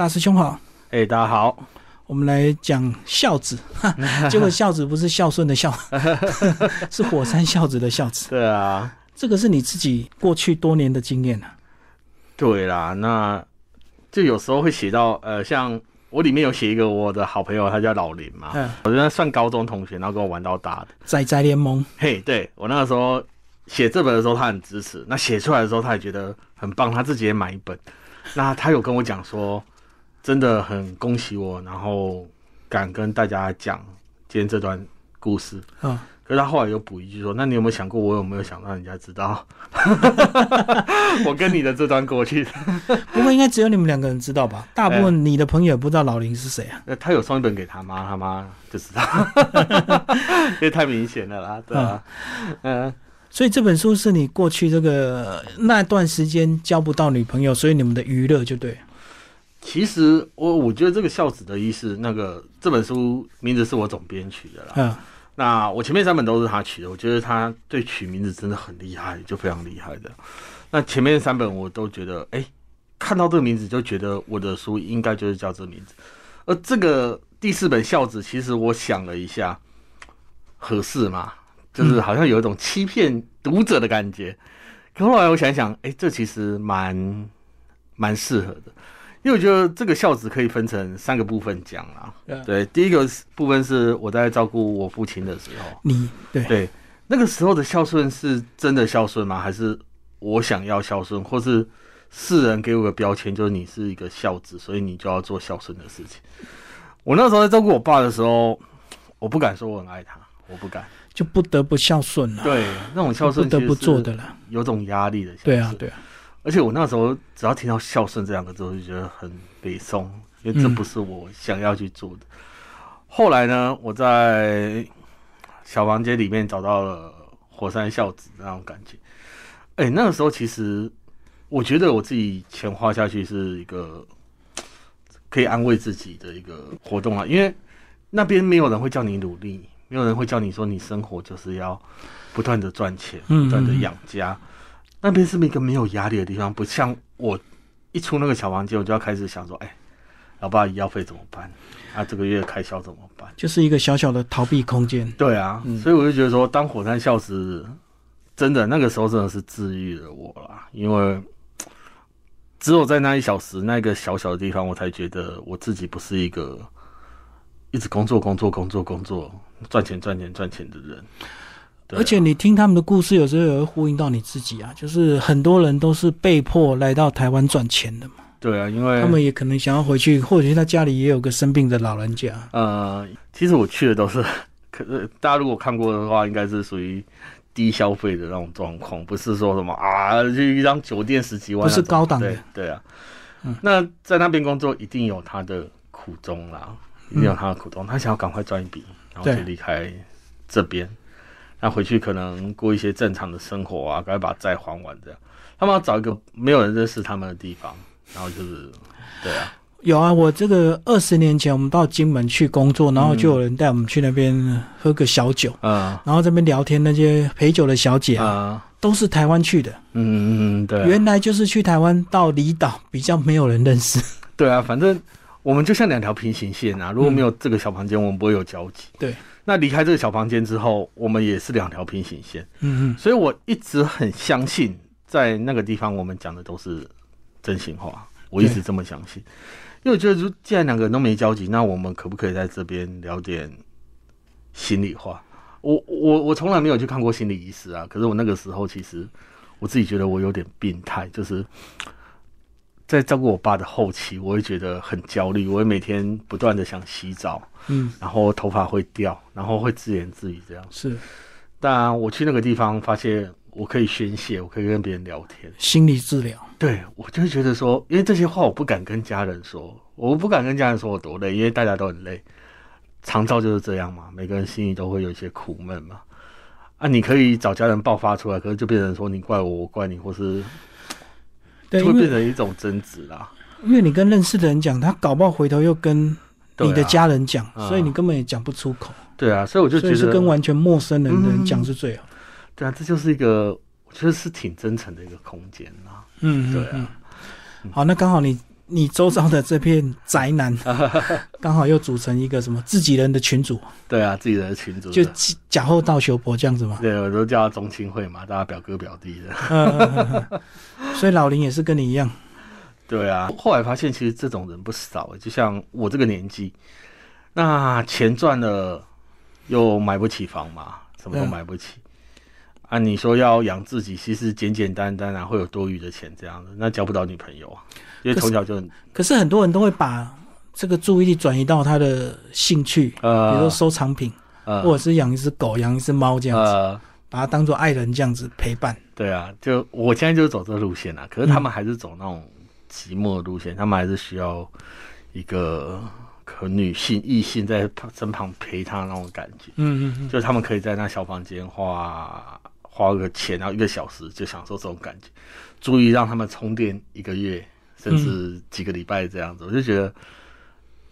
大师兄好，哎，大家好，我们来讲孝子，结果孝子不是孝顺的孝，是火山孝子的孝子。对啊，这个是你自己过去多年的经验啊。对啦，那就有时候会写到，呃，像我里面有写一个我的好朋友，他叫老林嘛，嗯，我觉得算高中同学，然后跟我玩到大的。仔仔联盟，嘿，对我那个时候写这本的时候，他很支持，那写出来的时候，他也觉得很棒，他自己也买一本。那他有跟我讲说，真的很恭喜我，然后敢跟大家讲今天这段故事。嗯，可是他后来又补一句说：“那你有没有想过，我有没有想让人家知道 我跟你的这段过去？”不过应该只有你们两个人知道吧？大部分你的朋友也不知道老林是谁啊。那他有送一本给他妈，他妈就知道，因为太明显了啦，对啊，嗯。所以这本书是你过去这个那段时间交不到女朋友，所以你们的娱乐就对。其实我我觉得这个孝子的意思，那个这本书名字是我总编取的啦。嗯，那我前面三本都是他取的，我觉得他对取名字真的很厉害，就非常厉害的。那前面三本我都觉得，哎，看到这个名字就觉得我的书应该就是叫这个名字。而这个第四本孝子，其实我想了一下，合适吗？就是好像有一种欺骗读者的感觉，可后来我想想，哎，这其实蛮蛮适合的，因为我觉得这个孝子可以分成三个部分讲啊。对，第一个部分是我在照顾我父亲的时候，你对对那个时候的孝顺是真的孝顺吗？还是我想要孝顺，或是世人给我个标签，就是你是一个孝子，所以你就要做孝顺的事情？我那时候在照顾我爸的时候，我不敢说我很爱他，我不敢。就不得不孝顺了，对，那种孝顺不得不做的了，有种压力的。对啊，对啊。而且我那时候只要听到“孝顺”这两个字，我就觉得很悲伤，因为这不是我想要去做的。后来呢，我在小房间里面找到了火山孝子那种感觉。哎，那个时候其实我觉得我自己钱花下去是一个可以安慰自己的一个活动啊，因为那边没有人会叫你努力。没有人会叫你说，你生活就是要不断的赚钱，不断的养家。那边是一个没有压力的地方，不像我一出那个小房间，我就要开始想说，哎，老爸医药费怎么办？啊，这个月开销怎么办？就是一个小小的逃避空间。对啊，所以我就觉得说，当火山笑时，真的那个时候真的是治愈了我啦，因为只有在那一小时那个小小的地方，我才觉得我自己不是一个一直工作、工作、工作、工作。赚钱赚钱赚钱的人，而且你听他们的故事，有时候也会呼应到你自己啊。就是很多人都是被迫来到台湾赚钱的嘛。对啊，因为他们也可能想要回去，或者他家里也有个生病的老人家。呃，其实我去的都是，可是大家如果看过的话，应该是属于低消费的那种状况，不是说什么啊，就一张酒店十几万，不是高档的。对啊，那在那边工作一定有他的苦衷啦，一定有他的苦衷，他想要赶快赚一笔。然后就离开这边，那回去可能过一些正常的生活啊，赶快把债还完这样。他们要找一个没有人认识他们的地方，然后就是，对啊，有啊，我这个二十年前我们到金门去工作，然后就有人带我们去那边喝个小酒，嗯，然后这边聊天，那些陪酒的小姐啊，都是台湾去的，嗯嗯对，原来就是去台湾到离岛比较没有人认识，对啊，反正。我们就像两条平行线啊！如果没有这个小房间，我们不会有交集。对，那离开这个小房间之后，我们也是两条平行线。嗯嗯。所以我一直很相信，在那个地方我们讲的都是真心话。我一直这么相信，因为我觉得，既然两个人都没交集，那我们可不可以在这边聊点心里话？我我我从来没有去看过心理医师啊，可是我那个时候其实我自己觉得我有点病态，就是。在照顾我爸的后期，我会觉得很焦虑，我会每天不断的想洗澡，嗯，然后头发会掉，然后会自言自语这样。是，但我去那个地方，发现我可以宣泄，我可以跟别人聊天，心理治疗。对，我就会觉得说，因为这些话我不敢跟家人说，我不敢跟家人说我多累，因为大家都很累，常照就是这样嘛，每个人心里都会有一些苦闷嘛。啊，你可以找家人爆发出来，可是就变成说你怪我，我怪你，或是。就会变成一种争执啦。因为你跟认识的人讲，他搞不好回头又跟你的家人讲，所以你根本也讲不出口。对啊，所以我就觉得是跟完全陌生人的人讲是最好。对啊，这就是一个我觉得是挺真诚的一个空间啦。嗯，对啊。好，那刚好你你周遭的这片宅男，刚好又组成一个什么自己人的群组。对啊，自己人的群组，就假后道修婆这样子嘛。对，我都叫他中青会嘛，大家表哥表弟的。所以老林也是跟你一样。对啊，后来发现其实这种人不少，就像我这个年纪，那钱赚了又买不起房嘛，什么都买不起。啊，你说要养自己，其实简简单单啊，会有多余的钱这样子，那交不到女朋友啊，因为从小就很。可是很多人都会把这个注意力转移到他的兴趣，呃，比如说收藏品，呃，或者是养一只狗、养一只猫这样子，把它当做爱人这样子陪伴。对啊，就我现在就走这个路线啊，可是他们还是走那种寂寞的路线，他们还是需要一个可女性异性在身旁陪他那种感觉。嗯嗯嗯，就是他们可以在那小房间花。花个钱，然后一个小时就享受这种感觉，注意让他们充电一个月，甚至几个礼拜这样子。我就觉得，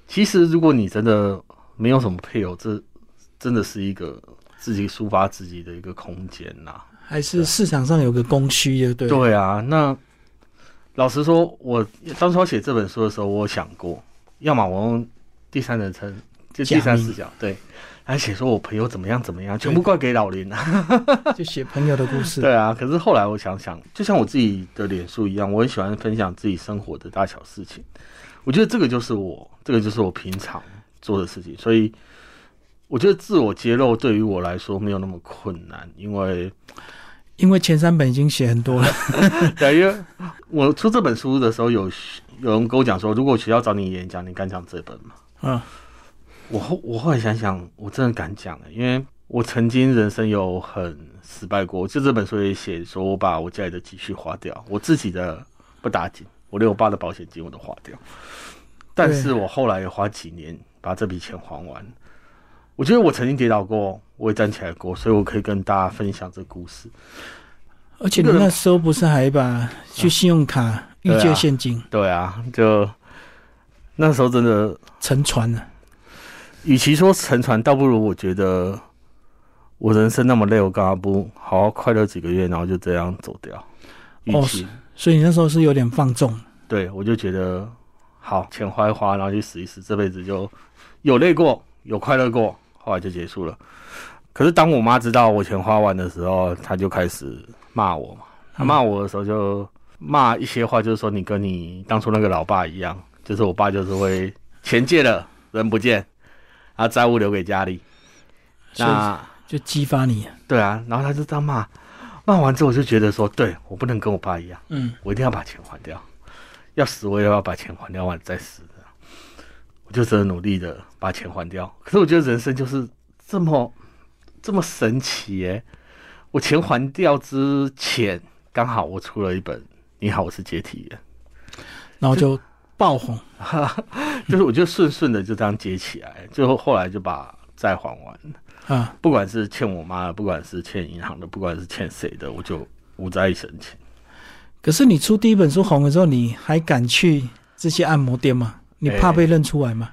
其实如果你真的没有什么配偶，这真的是一个自己抒发自己的一个空间呐。还是市场上有个供需，对对？对啊，那老实说，我当初写这本书的时候，我想过，要么我用第三人称，就第三视角，对。还写说我朋友怎么样怎么样，全部怪给老林啊！就写朋友的故事。对啊，可是后来我想想，就像我自己的脸书一样，我很喜欢分享自己生活的大小事情。我觉得这个就是我，这个就是我平常做的事情。所以我觉得自我揭露对于我来说没有那么困难，因为因为前三本已经写很多了。对，因为我出这本书的时候，有有人跟我讲说，如果学校找你演讲，你敢讲这本吗？嗯。我后我后来想想，我真的敢讲因为我曾经人生有很失败过。就这本书也写说，我把我家里的积蓄花掉，我自己的不打紧，我连我爸的保险金我都花掉。但是我后来也花几年把这笔钱还完。我觉得我曾经跌倒过，我也站起来过，所以我可以跟大家分享这故事。而且你那时候不是还把 去信用卡预借现金？对啊，就那时候真的沉船了。与其说沉船，倒不如我觉得我人生那么累，我干嘛不好好快乐几个月，然后就这样走掉？哦，所以你那时候是有点放纵。对，我就觉得好钱花一花，然后去死一死，这辈子就有累过，有快乐过，后来就结束了。可是当我妈知道我钱花完的时候，她就开始骂我嘛。她骂我的时候就骂一些话，就是说你跟你当初那个老爸一样，就是我爸就是会钱借了人不见。把债务留给家里，那就激发你。对啊，然后他就这样骂，骂完之后我就觉得说，对我不能跟我爸一样，嗯，我一定要把钱还掉，要死我也要把钱还掉完再死的。我就真的努力的把钱还掉。可是我觉得人生就是这么这么神奇耶！我钱还掉之前，刚好我出了一本《你好，我是解体人》，然后就。爆红，就是我就顺顺的就这样接起来，最后后来就把债还完啊，不管是欠我妈的，不管是欠银行的，不管是欠谁的，我就无债一身轻。可是你出第一本书红的时候，你还敢去这些按摩店吗？你怕被认出来吗？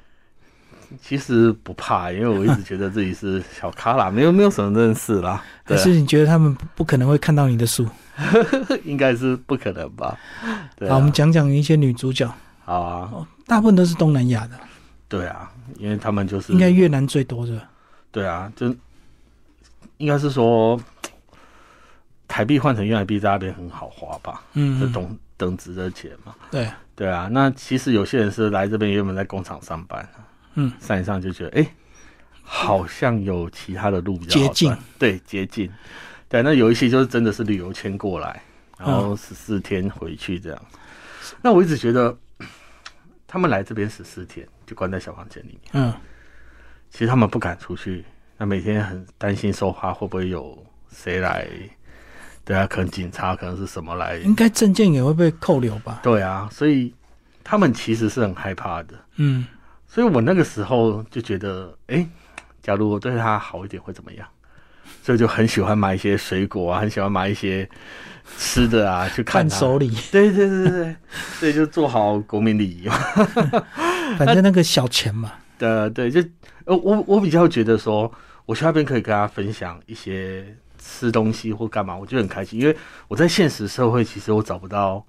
其实不怕，因为我一直觉得自己是小咖啦，没有没有什么认识啦。可是你觉得他们不可能会看到你的书？应该是不可能吧？好，我们讲讲一些女主角。好啊，大部分都是东南亚的。对啊，因为他们就是应该越南最多的。对啊，就应该是说台币换成越南币在那边很好花吧？嗯，就等等值的钱嘛。对对啊，那其实有些人是来这边原本在工厂上班，嗯，上一上就觉得哎，好像有其他的路比较捷径，对捷径。对，那有一些就是真的是旅游签过来，然后十四天回去这样。那我一直觉得。他们来这边十四天，就关在小房间里面。嗯，其实他们不敢出去，那每天很担心说话会不会有谁来？对啊，可能警察，可能是什么来？应该证件也会被扣留吧？对啊，所以他们其实是很害怕的。嗯，所以我那个时候就觉得，哎，假如我对他好一点会怎么样？所以就很喜欢买一些水果啊，很喜欢买一些。吃的啊，去看手礼，对对对对对，所以就做好国民礼仪嘛。反正那个小钱嘛。对对，就呃，我我比较觉得说，我去那边可以跟大家分享一些吃东西或干嘛，我就很开心，因为我在现实社会其实我找不到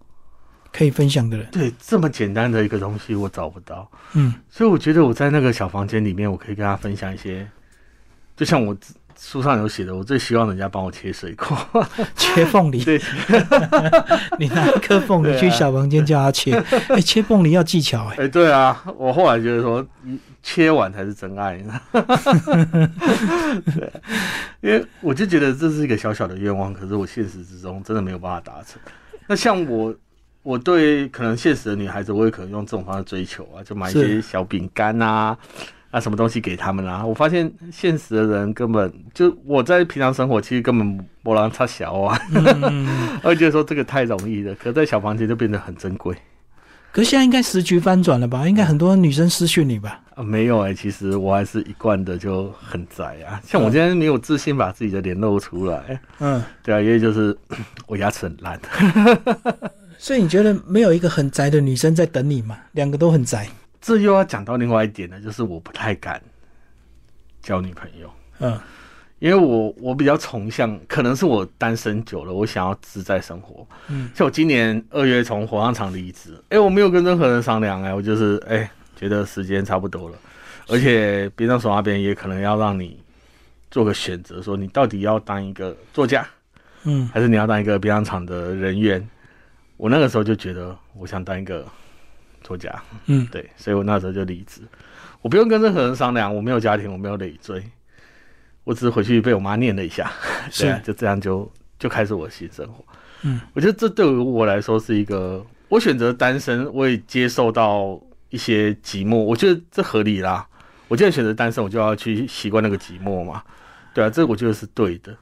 可以分享的人。对，这么简单的一个东西我找不到。嗯，所以我觉得我在那个小房间里面，我可以跟他分享一些，就像我书上有写的，我最希望人家帮我切水果，切凤梨。对，你拿一颗凤梨去小房间叫他切，哎，切凤梨要技巧哎。哎，对啊，我后来觉得说，切完才是真爱。对，因为我就觉得这是一个小小的愿望，可是我现实之中真的没有办法达成。那像我，我对可能现实的女孩子，我也可能用这种方式追求啊，就买一些小饼干啊，啊什么东西给他们啊。我发现现实的人根本就我在平常生活其实根本不让他小啊，我觉得说这个太容易了，可在小房间就变得很珍贵。可是现在应该时局翻转了吧？应该很多女生私讯你吧？啊，没有哎，其实我还是一贯的就很宅啊。像我今天没有自信把自己的脸露出来，嗯，对啊，因为就是 我牙齿很烂。所以你觉得没有一个很宅的女生在等你吗？两个都很宅，这又要讲到另外一点呢，就是我不太敢交女朋友。嗯。因为我我比较崇尚，可能是我单身久了，我想要自在生活。嗯，像我今年二月从火葬场离职，哎，我没有跟任何人商量，哎，我就是哎，觉得时间差不多了，而且边上手那边也可能要让你做个选择，说你到底要当一个作家，嗯，还是你要当一个边上场的人员？我那个时候就觉得我想当一个作家，嗯，对，所以我那时候就离职，我不用跟任何人商量，我没有家庭，我没有累赘。我只是回去被我妈念了一下，是就这样就就开始我的新生活。嗯，我觉得这对于我来说是一个，我选择单身，我也接受到一些寂寞，我觉得这合理啦。我既然选择单身，我就要去习惯那个寂寞嘛。对啊，这我觉得是对的。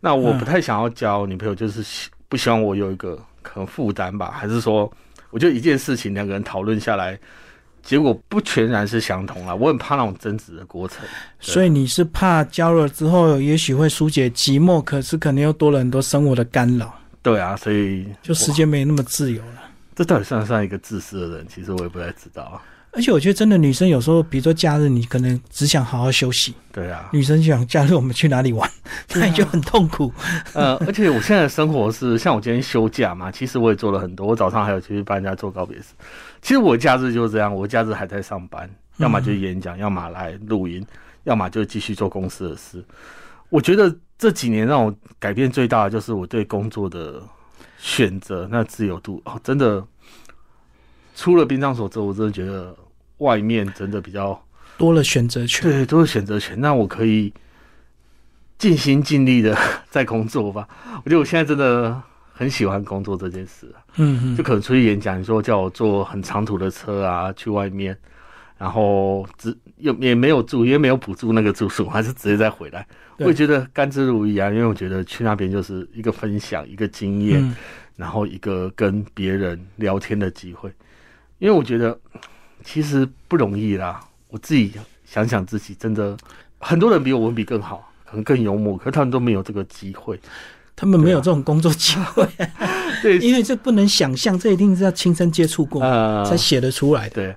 那我不太想要交女朋友，就是不希望我有一个可能负担吧，还是说，我就一件事情两个人讨论下来。结果不全然是相同了，我很怕那种争执的过程。所以你是怕交了之后，也许会疏解寂寞，可是可能又多了很多生活的干扰。对啊，所以就时间没那么自由了。这到底算不算一个自私的人？其实我也不太知道啊。而且我觉得，真的女生有时候，比如说假日，你可能只想好好休息。对啊，女生想假日我们去哪里玩，那你就很痛苦。呃，而且我现在的生活是，像我今天休假嘛，其实我也做了很多。我早上还有去帮人家做告别式。其实我假日就是这样，我假日还在上班，要么就演讲，要么来录音，要么就继续做公司的事。我觉得这几年让我改变最大的，就是我对工作的选择那自由度哦，真的。出了殡葬所之后，我真的觉得外面真的比较多了选择权，对，多了选择权。那我可以尽心尽力的 在工作吧。我觉得我现在真的很喜欢工作这件事。嗯嗯，就可能出去演讲，你说叫我坐很长途的车啊，去外面，然后只又也没有住，因为没有补助那个住宿，还是直接再回来。我也觉得甘之如饴啊，因为我觉得去那边就是一个分享，一个经验，然后一个跟别人聊天的机会。因为我觉得其实不容易啦，我自己想想自己，真的很多人比我文笔更好，可能更幽默，可是他们都没有这个机会，他们没有这种工作机会。对，因为这不能想象，这一定是要亲身接触过才写得出来的。对，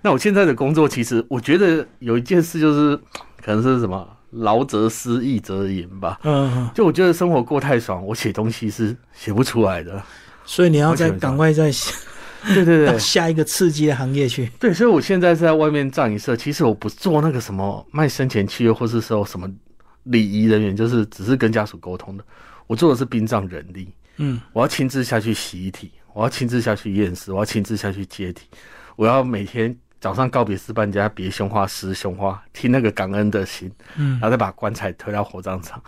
那我现在的工作，其实我觉得有一件事就是，可能是什么劳则思，逸则言吧。嗯，就我觉得生活过太爽，我写东西是写不出来的，所以你要再赶快再写。对对对，下一个刺激的行业去。对，所以我现在是在外面葬仪社，其实我不做那个什么卖生前契约，或是说什么礼仪人员，就是只是跟家属沟通的。我做的是殡葬人力，嗯，我要亲自下去洗遗体，我要亲自下去验尸，我要亲自下去接体，我要每天早上告别式办家别胸花诗胸花，听那个感恩的心，嗯，然后再把棺材推到火葬场。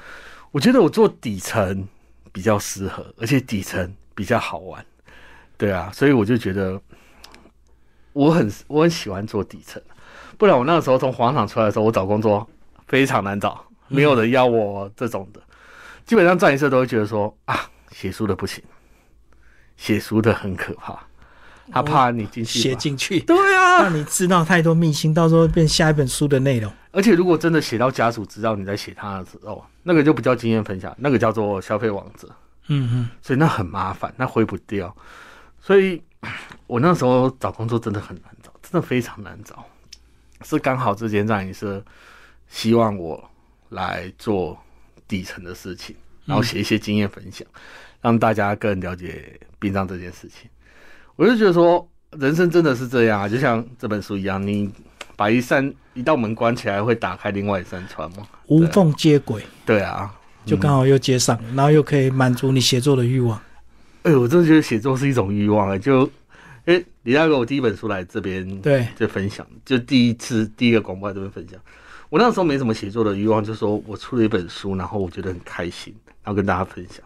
我觉得我做底层比较适合，而且底层比较好玩。对啊，所以我就觉得我很我很喜欢做底层，不然我那个时候从黄场出来的时候，我找工作非常难找，没有人要我这种的。基本上站一次都会觉得说啊，写书的不行，写书的很可怕，他怕你进去写进去，对啊，让你知道太多秘辛，到时候变下一本书的内容。而且如果真的写到家属知道你在写他的时候，那个就不叫经验分享，那个叫做消费王者。嗯嗯，所以那很麻烦，那挥不掉。所以，我那时候找工作真的很难找，真的非常难找。是刚好这间葬仪社希望我来做底层的事情，然后写一些经验分享，让大家更了解殡葬这件事情。我就觉得说，人生真的是这样啊，就像这本书一样，你把一扇一道门关起来，会打开另外一扇窗吗？无缝接轨。对啊，就刚好又接上，然后又可以满足你写作的欲望。哎，我真的觉得写作是一种欲望啊！就，哎，李大哥，我第一本书来这边，对，就分享，就第一次第一个广播这边分享。我那时候没什么写作的欲望，就说我出了一本书，然后我觉得很开心，然后跟大家分享。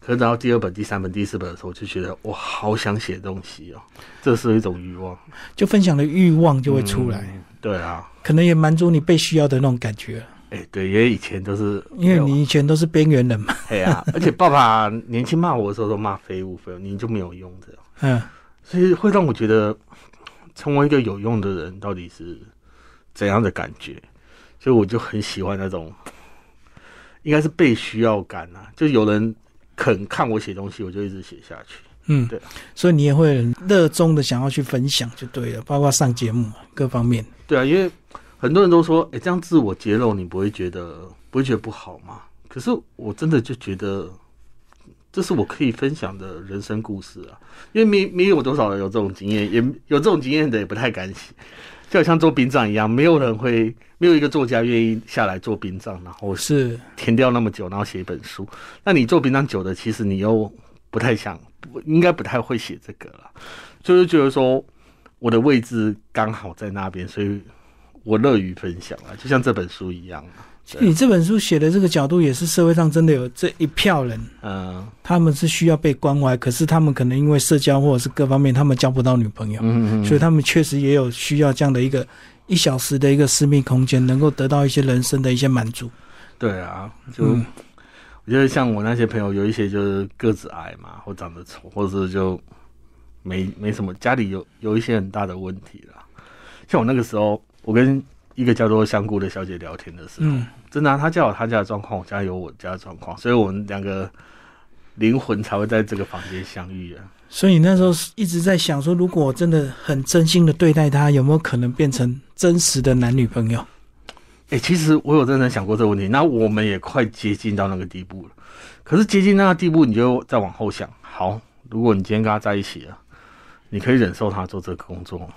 可是等到第二本、第三本、第四本的时候，我就觉得我好想写东西哦，这是一种欲望，就分享的欲望就会出来。对啊，可能也满足你被需要的那种感觉。哎，对，因为以前都是，因为你以前都是边缘人嘛。对啊，而且爸爸年轻骂我的时候都骂废物废物，你就没有用这样。嗯，所以会让我觉得成为一个有用的人到底是怎样的感觉？所以我就很喜欢那种，应该是被需要感啊，就有人肯看我写东西，我就一直写下去。嗯，对。所以你也会热衷的想要去分享，就对了，包括上节目各方面。对啊，因为。很多人都说，哎，这样自我揭露，你不会觉得不会觉得不好吗？可是我真的就觉得，这是我可以分享的人生故事啊！因为没没有多少人有这种经验，也有这种经验的也不太敢写，就好像做殡葬一样，没有人会，没有一个作家愿意下来做殡葬，然后是填掉那么久，然后写一本书。那你做殡葬久的，其实你又不太想，应该不太会写这个了，就是觉得说我的位置刚好在那边，所以。我乐于分享啊，就像这本书一样。你这本书写的这个角度，也是社会上真的有这一票人，嗯，他们是需要被关怀，可是他们可能因为社交或者是各方面，他们交不到女朋友，嗯嗯，所以他们确实也有需要这样的一个一小时的一个私密空间，能够得到一些人生的一些满足。对啊，就我觉得像我那些朋友，有一些就是个子矮嘛，或长得丑，或者是就没没什么，家里有有一些很大的问题了。像我那个时候。我跟一个叫做香菇的小姐聊天的时候，真的，她家有她家的状况，我家有我家的状况，所以我们两个灵魂才会在这个房间相遇啊。所以那时候一直在想说，如果我真的很真心的对待她，有没有可能变成真实的男女朋友？哎，其实我有认真想过这个问题。那我们也快接近到那个地步了。可是接近那个地步，你就再往后想，好，如果你今天跟他在一起了，你可以忍受他做这个工作，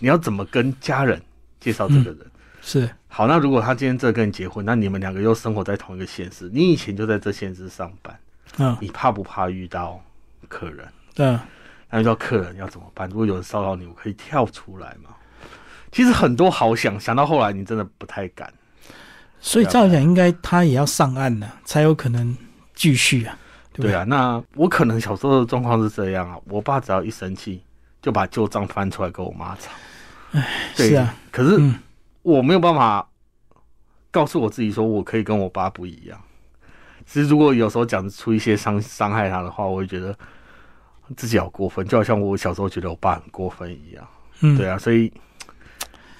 你要怎么跟家人？介绍这个人是好，那如果他今天这跟你结婚，那你们两个又生活在同一个县市，你以前就在这县市上班，嗯，你怕不怕遇到客人？对，那遇到客人要怎么办？如果有人骚扰你，我可以跳出来吗？其实很多好想，想到后来你真的不太敢。所以照讲，应该他也要上岸了，才有可能继续啊。对啊，那我可能小时候的状况是这样啊，我爸只要一生气，就把旧账翻出来跟我妈吵。哎，是啊，可是我没有办法告诉我自己说，我可以跟我爸不一样。其实如果有时候讲出一些伤伤害他的话，我会觉得自己好过分，就好像我小时候觉得我爸很过分一样。嗯，对啊，所以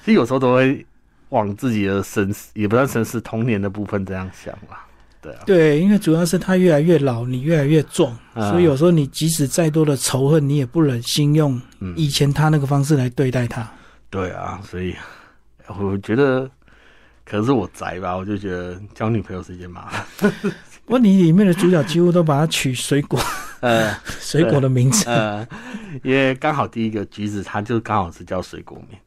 其实有时候都会往自己的身世，也不算身世，童年的部分这样想啦。对啊，对，因为主要是他越来越老，你越来越壮，所以有时候你即使再多的仇恨，你也不忍心用以前他那个方式来对待他。对啊，所以我觉得可能是我宅吧，我就觉得交女朋友是一件麻烦。问题里面的主角几乎都把它取水果，呃，水果的名字，呃，因为刚好第一个橘子，它就刚好是叫水果名。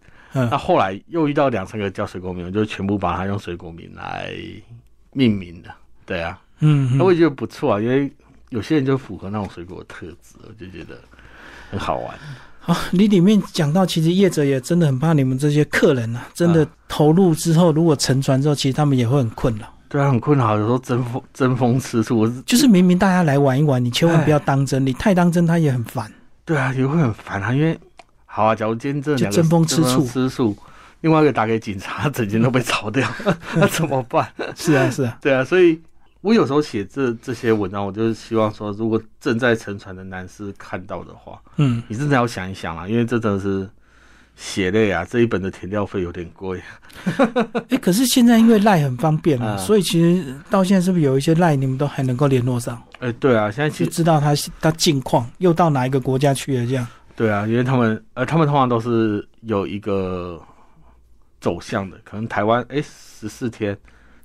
那后来又遇到两三个叫水果名，我就全部把它用水果名来命名的。对啊，嗯，那我觉得不错啊，因为有些人就符合那种水果的特质，我就觉得很好玩。好，你里面讲到，其实业者也真的很怕你们这些客人啊，真的投入之后，如果沉船之后，其实他们也会很困扰。对啊，很困扰，有时候争风争风吃醋。就是明明大家来玩一玩，你千万不要当真，你太当真，他也很烦。对啊，也会很烦啊，因为好啊，假如今天这两个争风吃醋，吃醋，另外一个打给警察，整间都被炒掉，那怎么办？是啊，是啊，对啊，所以。我有时候写这这些文章，我就是希望说，如果正在沉船的男士看到的话，嗯，你真的要想一想啊，因为这真的是血泪啊，这一本的填料费有点贵。哎，可是现在因为赖很方便嘛，所以其实到现在是不是有一些赖你们都还能够联络上？哎，对啊，现在就知道他他近况又到哪一个国家去了这样。对啊，因为他们呃，他们通常都是有一个走向的，可能台湾哎十四天。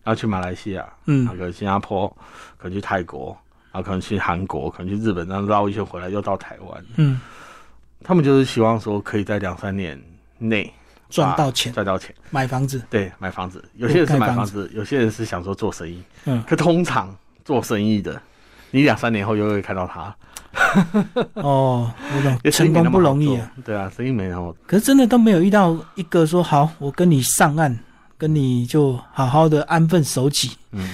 要去马来西亚，嗯，可能新加坡，可能去泰国，然后可能去韩国，可能去日本，然后绕一圈回来又到台湾，嗯，他们就是希望说可以在两三年内赚到钱，赚到钱，买房子。对，买房子。有些人是买房子，有些人是想说做生意。嗯，可通常做生意的，你两三年后又会看到他。哦，我懂，成功不容易啊。对啊，生意没那么。可是真的都没有遇到一个说好，我跟你上岸，跟你就好好的安分守己。嗯。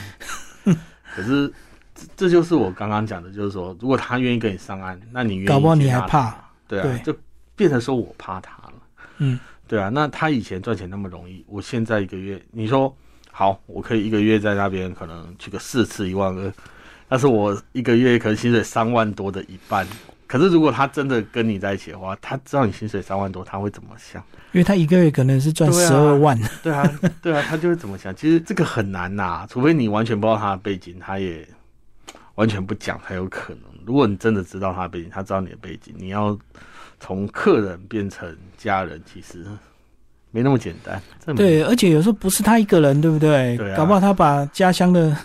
可是这这就是我刚刚讲的，就是说，如果他愿意跟你上岸，那你愿意？搞不好你还怕？对啊，就变成说我怕他了。嗯，对啊。那他以前赚钱那么容易，我现在一个月，你说好，我可以一个月在那边可能去个四次一万二。但是我一个月可能薪水三万多的一半，可是如果他真的跟你在一起的话，他知道你薪水三万多，他会怎么想？因为他一个月可能是赚十二万。对啊，对啊，他就会怎么想？其实这个很难呐，除非你完全不知道他的背景，他也完全不讲才有可能。如果你真的知道他的背景，他知道你的背景，你要从客人变成家人，其实没那么简单。对，而且有时候不是他一个人，对不对？对啊。搞不好他把家乡的。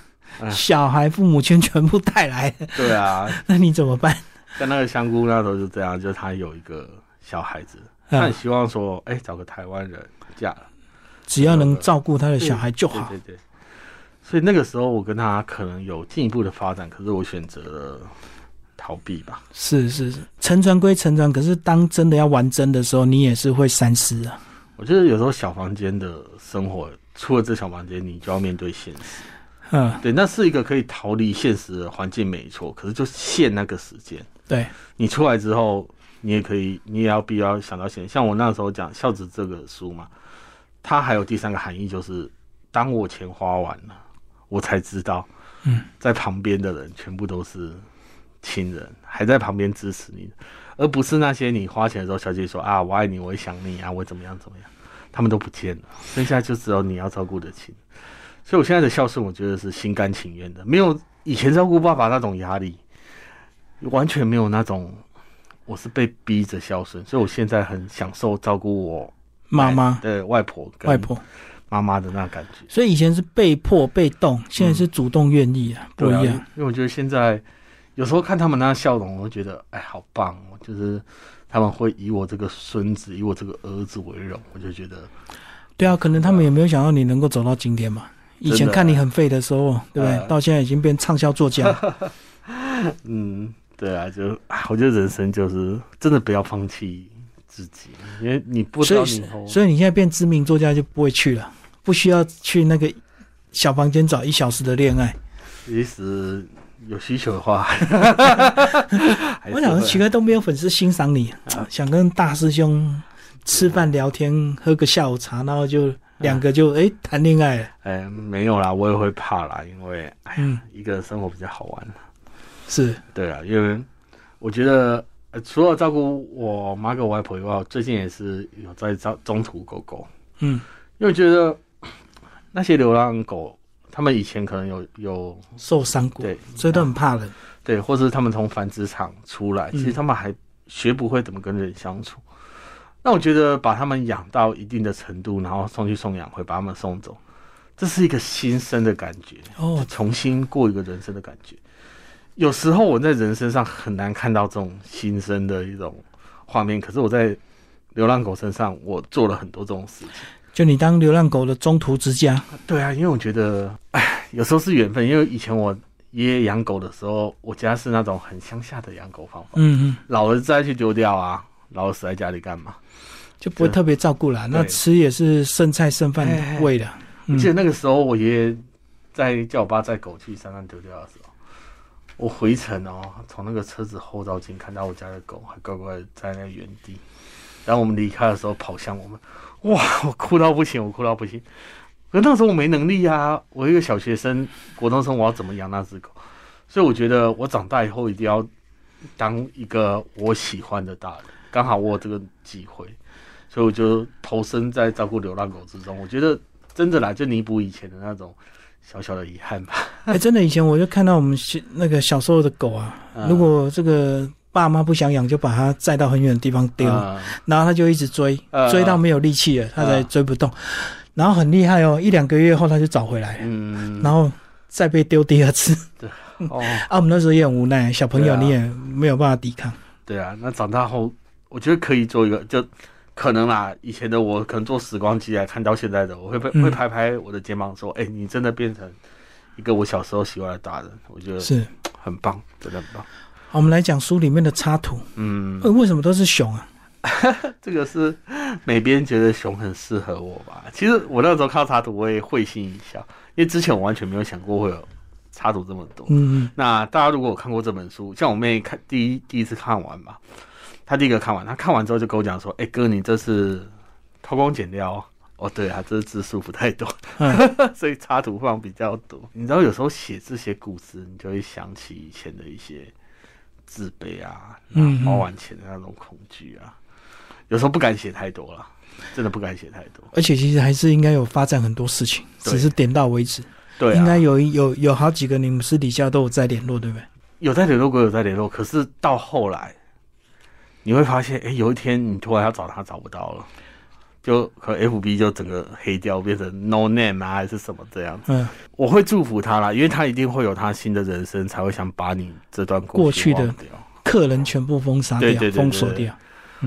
小孩父母亲全部带来，对啊，那你怎么办？像那个香菇那时候就这样，就他有一个小孩子，他很希望说，哎，找个台湾人嫁了，只要能照顾他的小孩就好。对对。所以那个时候我跟他可能有进一步的发展，可是我选择了逃避吧。是是是，沉船归沉船，可是当真的要玩真的时候，你也是会三思啊。我觉得有时候小房间的生活，除了这小房间，你就要面对现实。嗯，对，那是一个可以逃离现实的环境，没错。可是就限那个时间，对你出来之后，你也可以，你也要必要想到现。像我那时候讲《孝子》这个书嘛，它还有第三个含义，就是当我钱花完了，我才知道，嗯，在旁边的人全部都是亲人，还在旁边支持你，而不是那些你花钱的时候，小姐说啊，我爱你，我也想你啊，我怎么样怎么样，他们都不见了，剩下就只有你要照顾的亲。所以，我现在的孝顺，我觉得是心甘情愿的，没有以前照顾爸爸那种压力，完全没有那种我是被逼着孝顺。所以，我现在很享受照顾我妈妈的外婆、外婆、妈妈的那感觉。所以，以前是被迫被动，现在是主动愿意啊，不一样。因为我觉得现在有时候看他们那笑容，我觉得哎，好棒哦！就是他们会以我这个孙子、以我这个儿子为荣，我就觉得，对啊，可能他们也没有想到你能够走到今天嘛。以前看你很废的时候，对不对？到现在已经变畅销作家。嗯，对啊，就我觉得人生就是真的不要放弃自己，因为你不知道。所以你现在变知名作家就不会去了，不需要去那个小房间找一小时的恋爱。其实有需求的话，我想奇怪都没有粉丝欣赏你，想跟大师兄吃饭聊天，喝个下午茶，然后就。两个就哎谈恋爱，哎没有啦，我也会怕啦，因为哎呀，一个人生活比较好玩。是。对啊，因为我觉得除了照顾我妈跟我外婆以外，最近也是有在照中途狗狗，嗯，因为觉得 那些流浪狗，他们以前可能有有受伤过，对，所以都很怕人，对，或是他们从繁殖场出来，其实他们还学不会怎么跟人相处。那我觉得把他们养到一定的程度，然后送去送养会把他们送走，这是一个新生的感觉哦，重新过一个人生的感觉。有时候我在人身上很难看到这种新生的一种画面，可是我在流浪狗身上，我做了很多这种事情。就你当流浪狗的中途之家？对啊，因为我觉得，哎，有时候是缘分。因为以前我爷爷养狗的时候，我家是那种很乡下的养狗方法，嗯嗯，老了再去丢掉啊，老了死在家里干嘛？就不会特别照顾了，那吃也是剩菜剩饭喂的。我记得那个时候，我爷爷在叫我爸载狗去山上丢掉的时候，我回程哦，从那个车子后照镜看到我家的狗还乖乖在那原地。然后我们离开的时候跑向我们，哇！我哭到不行，我哭到不行。可那时候我没能力啊，我一个小学生，国中生，我要怎么养那只狗？所以我觉得我长大以后一定要当一个我喜欢的大人。刚好我有这个机会。所以我就投身在照顾流浪狗之中，我觉得真的啦，就弥补以前的那种小小的遗憾吧。哎，真的，以前我就看到我们那个小时候的狗啊，如果这个爸妈不想养，就把它载到很远的地方丢，然后它就一直追，追到没有力气了，它才追不动，然后很厉害哦，一两个月后它就找回来，嗯，然后再被丢第二次。对，哦，啊，我们那时候也很无奈，小朋友你也没有办法抵抗。对啊，那长大后。我觉得可以做一个，就可能啦，以前的我可能做时光机来看到现在的，我会会拍拍我的肩膀说：“哎，你真的变成一个我小时候喜欢的大人。”我觉得是很棒，真的很棒。好，我们来讲书里面的插图。嗯，为什么都是熊啊？这个是美编觉得熊很适合我吧？其实我那时候看到插图，我也会心一笑，因为之前我完全没有想过会有插图这么多。嗯嗯。那大家如果有看过这本书，像我妹看第一第一次看完嘛，她第一个看完，他看完之后就跟我讲说：“哎哥，你这是偷工减料哦。”对啊，这是字数不太多，所以插图放比较多。你知道有时候写这些故事，你就会想起以前的一些自卑啊，花完钱的那种恐惧啊。有时候不敢写太多了，真的不敢写太多。而且其实还是应该有发展很多事情，只是点到为止。对，应该有有有好几个你们私底下都有在联络，对不对？有在联络过，有在联络。可是到后来，你会发现，哎，有一天你突然要找他找不到了，就和 FB 就整个黑掉，变成 No Name 啊，还是什么这样子。嗯，我会祝福他啦，因为他一定会有他新的人生，才会想把你这段过去的客人全部封杀掉，封锁掉。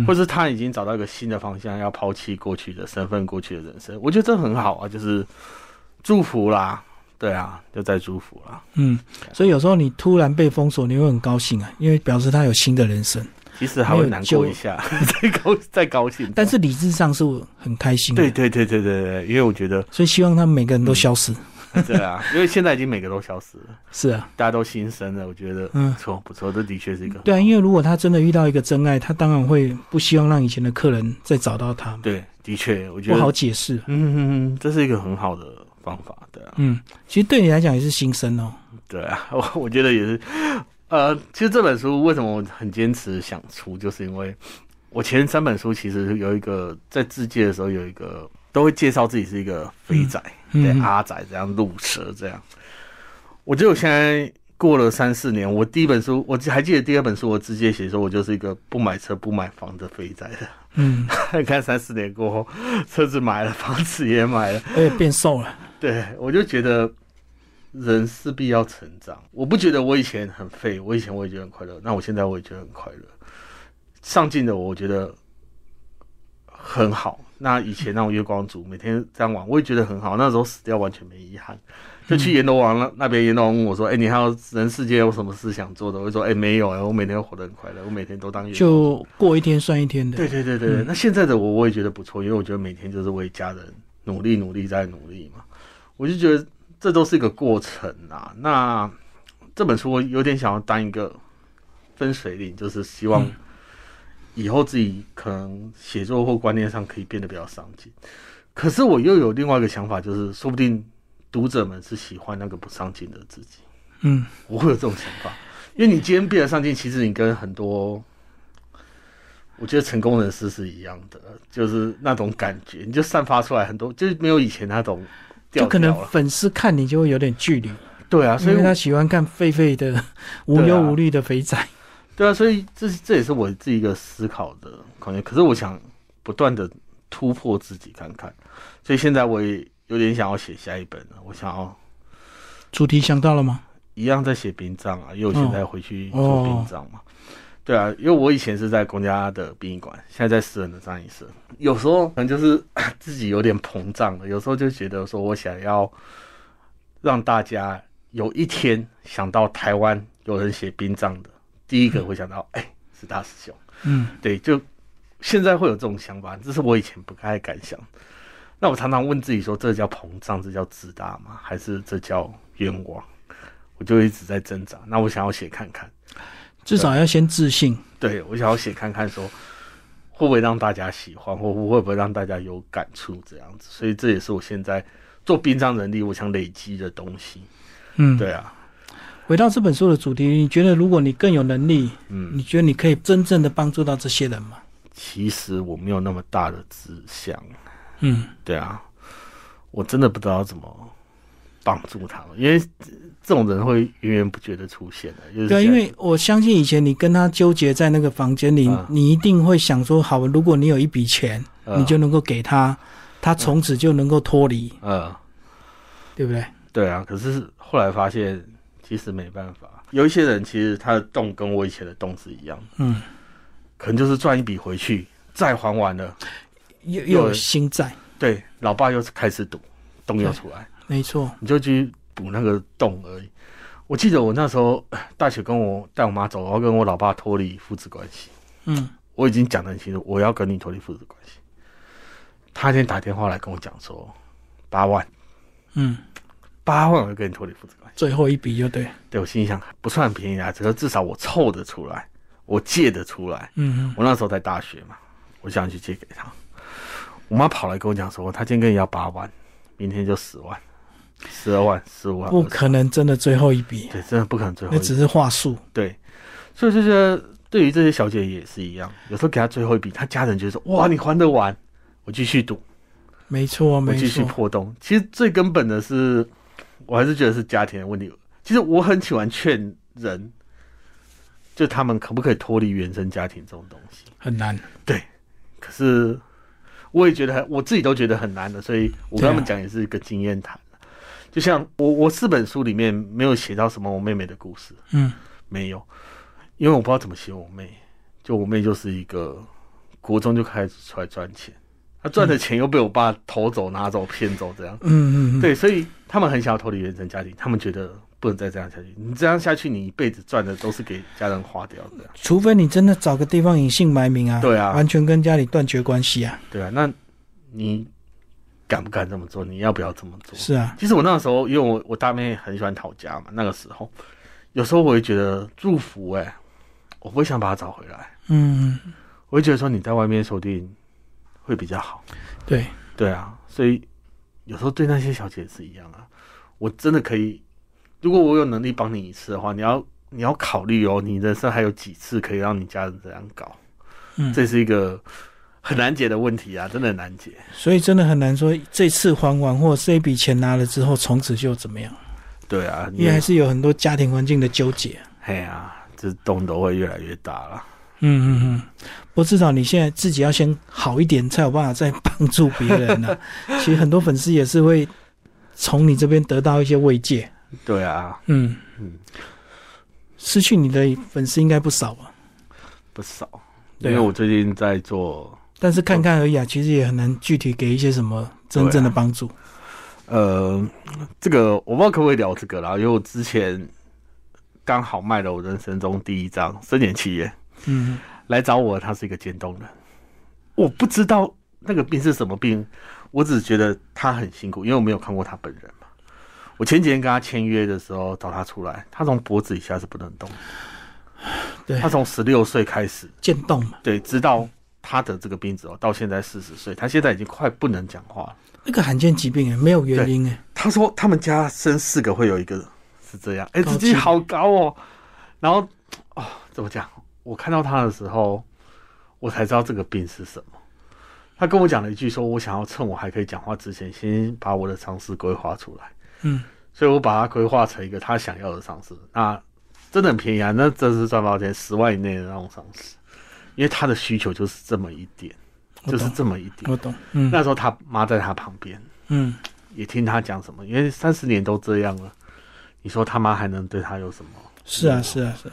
或是他已经找到一个新的方向，要抛弃过去的身份、过去的人生，我觉得这很好啊，就是祝福啦，对啊，就在祝福啦。嗯，所以有时候你突然被封锁，你会很高兴啊，因为表示他有新的人生。其实还会难过一下，再高再高兴，但是理智上是很开心。对对对对对对，因为我觉得，所以希望他们每个人都消失。对啊，因为现在已经每个都消失了。是啊，大家都新生了，我觉得嗯，不错不错，这的确是一个。对啊，因为如果他真的遇到一个真爱，他当然会不希望让以前的客人再找到他。对，的确，我觉得不好解释。嗯嗯嗯，这是一个很好的方法，对啊。嗯，其实对你来讲也是新生哦。对啊，我我觉得也是。呃，其实这本书为什么我很坚持想出，就是因为我前三本书其实有一个在自介的时候有一个。都会介绍自己是一个肥仔，对阿仔这样，路蛇这样。我觉得我现在过了三四年，我第一本书我还记得第二本书，我直接写说，我就是一个不买车不买房的肥仔的。嗯，你 看三四年过后，车子买了，房子也买了，而且变瘦了。对，我就觉得人势必要成长。我不觉得我以前很废，我以前我也觉得很快乐，那我现在我也觉得很快乐。上进的我，我觉得很好。那以前那种月光族，每天这样玩，我也觉得很好。那时候死掉完全没遗憾。就去阎罗王那那边，阎罗王问我说：“哎，你还有人世间有什么事想做的？”我说：“哎，没有哎，我每天活得很快乐，我每天都当就过一天算一天的。”对对对对，那现在的我我也觉得不错，因为我觉得每天就是为家人努力努力再努力嘛。我就觉得这都是一个过程啊。那这本书我有点想要当一个分水岭，就是希望。以后自己可能写作或观念上可以变得比较上进，可是我又有另外一个想法，就是说不定读者们是喜欢那个不上进的自己。嗯，我会有这种想法，因为你今天变得上进，其实你跟很多我觉得成功人士是一样的，就是那种感觉，你就散发出来很多，就是没有以前那种，就可能粉丝看你就会有点距离。对啊，所以他喜欢看狒狒的 无忧无虑的肥仔。对啊，所以这这也是我自己一个思考的空间。可是我想不断的突破自己看看，所以现在我也有点想要写下一本了。我想要主题想到了吗？一样在写殡葬啊，因为我现在回去做殡葬嘛。对啊，因为我以前是在公家的殡仪馆，现在在私人的葬仪社。有时候可能就是 自己有点膨胀了，有时候就觉得说我想要让大家有一天想到台湾有人写殡葬的。第一个会想到，哎，是大师兄。嗯，对，就现在会有这种想法，这是我以前不太敢想。那我常常问自己说，这叫膨胀，这叫自大吗？还是这叫冤枉？我就一直在挣扎。那我想要写看看，至少要先自信。对，我想要写看看，说会不会让大家喜欢，或会不会让大家有感触这样子。所以这也是我现在做殡葬能力，我想累积的东西。嗯，对啊。回到这本书的主题，你觉得如果你更有能力，嗯，你觉得你可以真正的帮助到这些人吗？其实我没有那么大的志向，嗯，对啊，我真的不知道怎么帮助他们，因为这种人会源源不绝的出现的。对，因为我相信以前你跟他纠结在那个房间里，你一定会想说，好，如果你有一笔钱，你就能够给他，他从此就能够脱离，嗯，对不对？对啊，可是后来发现。其实没办法，有一些人其实他的洞跟我以前的洞是一样，嗯，可能就是赚一笔回去，债还完了，又又有新债。对，老爸又开始赌，洞又出来，没错，你就去补那个洞而已。我记得我那时候 大学跟我带我妈走，我要跟我老爸脱离父子关系。嗯，我已经讲得很清楚，我要跟你脱离父子关系。他今天打电话来跟我讲说八万，嗯，八万我就跟你脱离父子关系，最后一笔就对。对我心里想不算便宜啊，只是至少我凑得出来，我借得出来。嗯嗯，我那时候在大学嘛，我想去借给他。我妈跑来跟我讲说，他今天跟你要八万，明天就十万。十二万、十五万，不可能真的最后一笔。对，真的不可能最后。那只是话术。对，所以就是对于这些小姐也是一样，有时候给她最后一笔，她家人就说：“哇，你还得完，我继续赌。”没错，没错。继续破洞。其实最根本的是，我还是觉得是家庭的问题。其实我很喜欢劝人，就他们可不可以脱离原生家庭这种东西？很难。对，可是我也觉得，我自己都觉得很难的，所以我跟他们讲也是一个经验谈。就像我，我四本书里面没有写到什么我妹妹的故事，嗯，没有，因为我不知道怎么写我妹。就我妹就是一个国中就开始出来赚钱，她赚的钱又被我爸偷走、拿走、骗走，这样，嗯嗯，对，所以他们很想要脱离原生家庭，他们觉得不能再这样下去。你这样下去，你一辈子赚的都是给家人花掉的。除非你真的找个地方隐姓埋名啊，对啊，完全跟家里断绝关系啊，对啊，那你。敢不敢这么做？你要不要这么做？是啊，其实我那个时候，因为我我大妹很喜欢讨家嘛，那个时候有时候我会觉得祝福哎，我不会想把她找回来。嗯，我会觉得说你在外面说不定会比较好。对对啊，所以有时候对那些小姐也是一样啊。我真的可以，如果我有能力帮你一次的话，你要你要考虑哦，你人生还有几次可以让你家人这样搞？嗯，这是一个。很难解的问题啊，真的很难解。所以真的很难说这次还完或这一笔钱拿了之后，从此就怎么样？对啊，因为还是有很多家庭环境的纠结。嘿啊，这洞都会越来越大了。嗯嗯嗯，不过至少你现在自己要先好一点，才有办法再帮助别人呢。其实很多粉丝也是会从你这边得到一些慰藉。对啊，嗯嗯，失去你的粉丝应该不少吧？不少，因为我最近在做。但是看看而已啊，其实也很难具体给一些什么真正的帮助。呃，这个我不知道可不可以聊这个啦，因为我之前刚好卖了我人生中第一张生年契约，嗯，来找我，他是一个渐冻人，我不知道那个病是什么病，我只觉得他很辛苦，因为我没有看过他本人嘛。我前几天跟他签约的时候找他出来，他从脖子以下是不能动，对他从十六岁开始渐冻嘛，对，直到。他的这个病子哦，到现在四十岁，他现在已经快不能讲话了。那个罕见疾病哎，没有原因哎。他说他们家生四个会有一个是这样，哎，自己好高哦。然后哦，怎么讲？我看到他的时候，我才知道这个病是什么。他跟我讲了一句，说我想要趁我还可以讲话之前，先把我的尝试规划出来。嗯，所以我把它规划成一个他想要的尝试。那真的很便宜啊，那这是赚多少钱？十万以内的那种尝试。因为他的需求就是这么一点，就是这么一点。我懂。嗯，那时候他妈在他旁边，嗯，也听他讲什么。因为三十年都这样了，你说他妈还能对他有什么？是啊，是啊，是。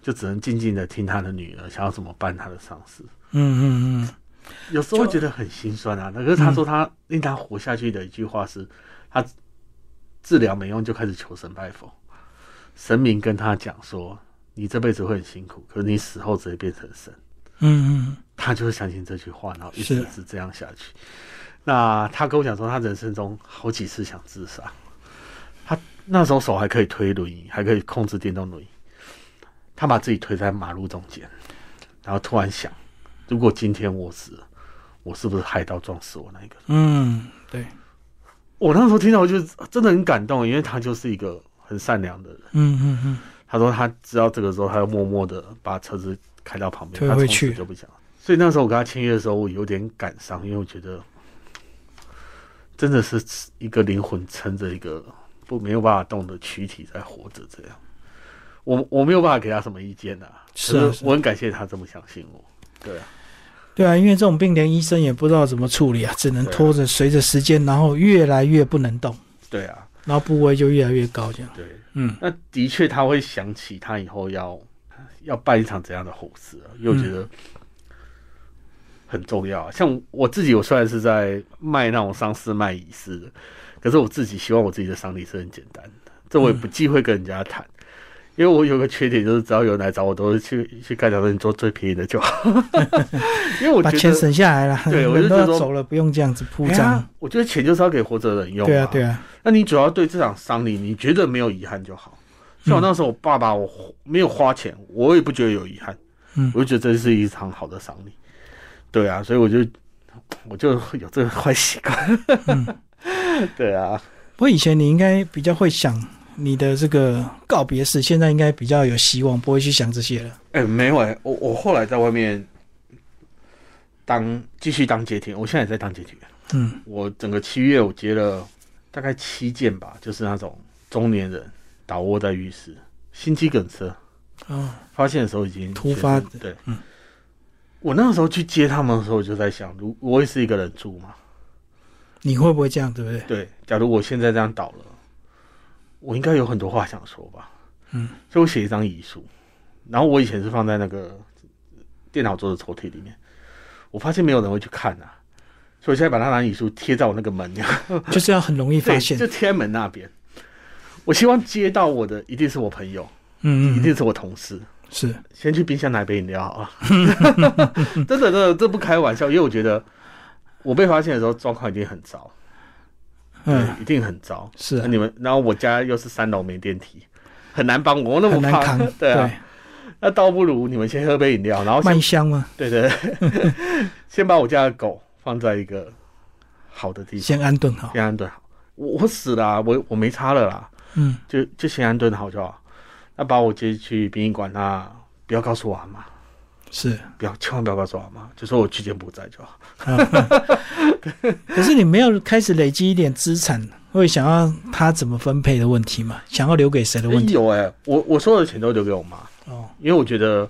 就只能静静的听他的女儿想要怎么办他的丧事。嗯嗯嗯。有时候觉得很心酸啊。可是他说他令他活下去的一句话是：他治疗没用，就开始求神拜佛。神明跟他讲说：你这辈子会很辛苦，可是你死后只会变成神。嗯嗯，他就是相信这句话，然后一直是这样下去。那他跟我讲说，他人生中好几次想自杀。他那时候手还可以推轮椅，还可以控制电动轮椅。他把自己推在马路中间，然后突然想：如果今天我死了，我是不是海盗撞死我那个？嗯，对。我那时候听到，我就真的很感动，因为他就是一个很善良的人。嗯嗯嗯。他说他知道这个时候，他就默默的把车子。开到旁边，他从此就不讲了。所以那时候我跟他签约的时候，我有点感伤，因为我觉得真的是一个灵魂撑着一个不没有办法动的躯体在活着。这样，我我没有办法给他什么意见呐。是，我很感谢他这么相信我。对啊，对啊，因为这种病连医生也不知道怎么处理啊，只能拖着，随着时间，然后越来越不能动。对啊，然后部位就越来越高，这样。对，嗯，那的确他会想起他以后要。要办一场怎样的后事啊？又觉得很重要。像我自己，我虽然是在卖那种丧事卖仪式的，可是我自己希望我自己的丧礼是很简单的，这我也不忌讳跟人家谈。因为我有个缺点，就是只要有人来找我，都是去去干掉说你做最便宜的就好。因为我把钱省下来了，对，我就觉得走了不用这样子铺张。我觉得钱就是要给活着的人用。对啊，对啊。那你主要对这场丧礼，你觉得没有遗憾就好。像我那时候，我爸爸我没有花钱，我也不觉得有遗憾。嗯，我就觉得这是一场好的丧礼。对啊，所以我就我就有这个坏习惯。嗯，对啊。不过以前你应该比较会想。你的这个告别式，现在应该比较有希望，不会去想这些了。哎，没有哎，我我后来在外面当继续当接听，我现在也在当接天。嗯，我整个七月我接了大概七件吧，就是那种中年人倒卧在浴室，心肌梗塞。哦，发现的时候已经突发。对，嗯，我那个时候去接他们的时候，我就在想，如我也是一个人住嘛，你会不会这样，对不对？对，假如我现在这样倒了。我应该有很多话想说吧，嗯，所以我写一张遗书，然后我以前是放在那个电脑桌的抽屉里面，我发现没有人会去看啊，所以我现在把那张遗书贴在我那个门，就是要很容易发现，就贴门那边。我希望接到我的一定是我朋友，嗯嗯，一定是我同事，是先去冰箱拿一杯饮料好了，真的真的这不开玩笑，因为我觉得我被发现的时候状况已经很糟。嗯，一定很糟。是啊你们，然后我家又是三楼没电梯，很难帮我，那么怕。对啊，那倒不如你们先喝杯饮料，然后麦香吗？对对，先把我家的狗放在一个好的地方，先安顿好，先安顿好。我我死了，我我没差了啦。嗯，就就先安顿好就好。那把我接去殡仪馆，那不要告诉我阿妈。是，不要千万不要告诉我阿妈，就说我去柬埔寨就好。可是你没有开始累积一点资产，会想要他怎么分配的问题吗？想要留给谁的问题？有哎，我我所有的钱都留给我妈哦，因为我觉得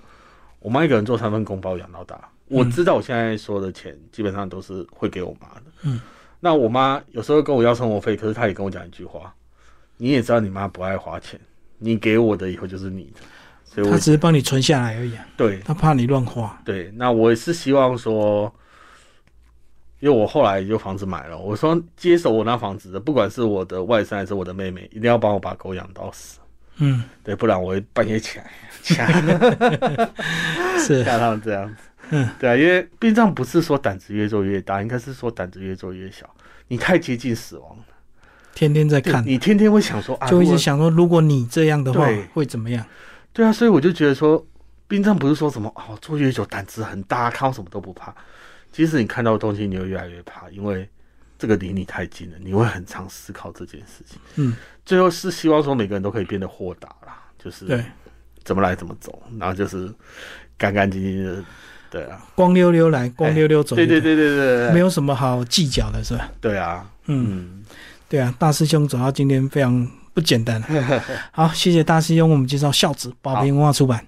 我妈一个人做三份工把我养到大。我知道我现在所有的钱基本上都是会给我妈的。嗯，那我妈有时候跟我要生活费，可是她也跟我讲一句话：你也知道你妈不爱花钱，你给我的以后就是你的。所以他只是帮你存下来而已。对，他怕你乱花。对，那我也是希望说，因为我后来就房子买了，我说接手我那房子的，不管是我的外甥还是我的妹妹，一定要帮我把狗养到死。嗯，对，不然我会半夜起来掐。是像他们这样子。嗯，对啊，因为殡葬不是说胆子越做越大，应该是说胆子越做越小。你太接近死亡了，天天在看，你天天会想说啊，就一直想说，如果你这样的话，会怎么样？对啊，所以我就觉得说，殡葬不是说什么哦，做越久胆子很大，看到什么都不怕。其实你看到的东西，你会越来越怕，因为这个离你太近了，你会很常思考这件事情。嗯，最后是希望说每个人都可以变得豁达啦，就是对，怎么来怎么走，然后就是干干净净的，对啊，光溜溜来，光溜溜走，对对对对对，没有什么好计较的，是吧？对啊，嗯，对啊，大师兄走到今天非常。不简单，好，谢谢大师兄，我们介绍孝子，宝瓶文化出版。